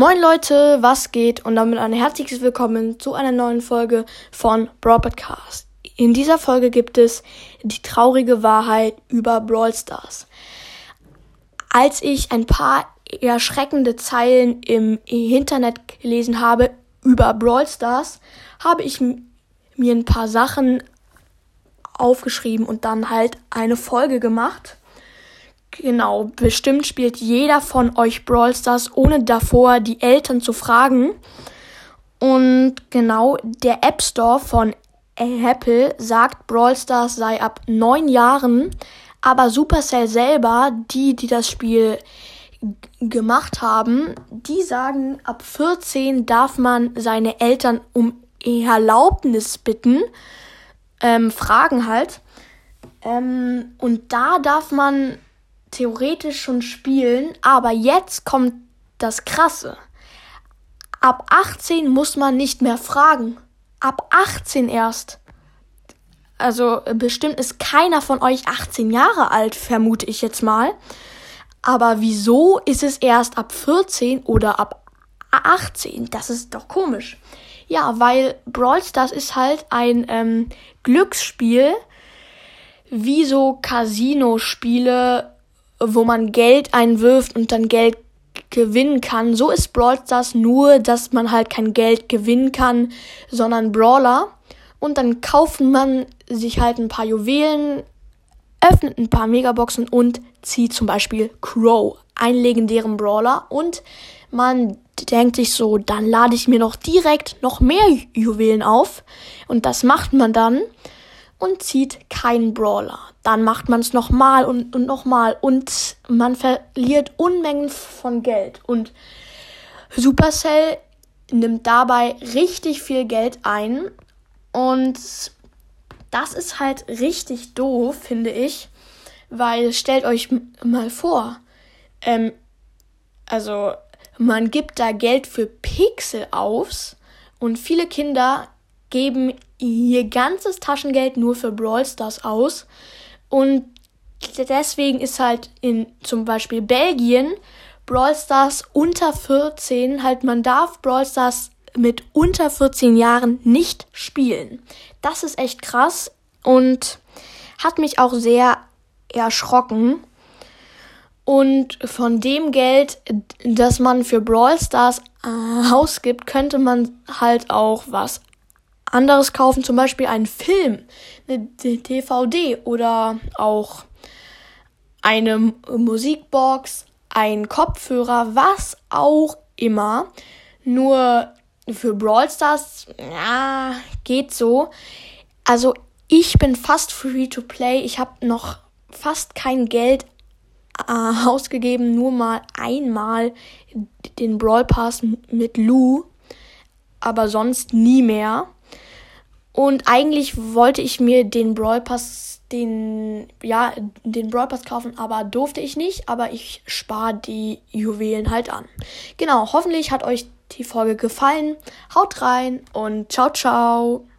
Moin Leute, was geht? Und damit ein herzliches Willkommen zu einer neuen Folge von Brawl Podcast. In dieser Folge gibt es die traurige Wahrheit über Brawl Stars. Als ich ein paar erschreckende Zeilen im Internet gelesen habe über Brawl Stars, habe ich mir ein paar Sachen aufgeschrieben und dann halt eine Folge gemacht. Genau, bestimmt spielt jeder von euch Brawl Stars, ohne davor die Eltern zu fragen. Und genau, der App Store von Apple sagt, Brawl Stars sei ab neun Jahren, aber Supercell selber, die, die das Spiel gemacht haben, die sagen, ab 14 darf man seine Eltern um Erlaubnis bitten, ähm, fragen halt. Ähm, und da darf man theoretisch schon spielen, aber jetzt kommt das Krasse. Ab 18 muss man nicht mehr fragen. Ab 18 erst. Also bestimmt ist keiner von euch 18 Jahre alt, vermute ich jetzt mal. Aber wieso ist es erst ab 14 oder ab 18? Das ist doch komisch. Ja, weil Brawl Stars ist halt ein ähm, Glücksspiel, wie so Casino-Spiele wo man Geld einwirft und dann Geld gewinnen kann. So ist Brawl Stars nur, dass man halt kein Geld gewinnen kann, sondern Brawler. Und dann kauft man sich halt ein paar Juwelen, öffnet ein paar Megaboxen und zieht zum Beispiel Crow, einen legendären Brawler. Und man denkt sich so, dann lade ich mir noch direkt noch mehr Juwelen auf. Und das macht man dann und zieht keinen Brawler. Dann macht man es nochmal und, und nochmal und man verliert Unmengen von Geld. Und Supercell nimmt dabei richtig viel Geld ein und das ist halt richtig doof, finde ich, weil stellt euch mal vor, ähm, also man gibt da Geld für Pixel aus und viele Kinder geben ihr ganzes Taschengeld nur für Brawl Stars aus. Und deswegen ist halt in zum Beispiel Belgien Brawl Stars unter 14, halt man darf Brawl Stars mit unter 14 Jahren nicht spielen. Das ist echt krass und hat mich auch sehr erschrocken. Und von dem Geld, das man für Brawl Stars äh, ausgibt, könnte man halt auch was anderes kaufen, zum Beispiel einen Film, eine DVD oder auch eine Musikbox, ein Kopfhörer, was auch immer. Nur für Brawl Stars, ja, geht so. Also ich bin fast free to play. Ich habe noch fast kein Geld äh, ausgegeben, nur mal einmal den Brawl Pass mit Lou, aber sonst nie mehr. Und eigentlich wollte ich mir den Brawl Pass, den, ja, den Brawl Pass kaufen, aber durfte ich nicht. Aber ich spare die Juwelen halt an. Genau, hoffentlich hat euch die Folge gefallen. Haut rein und ciao, ciao.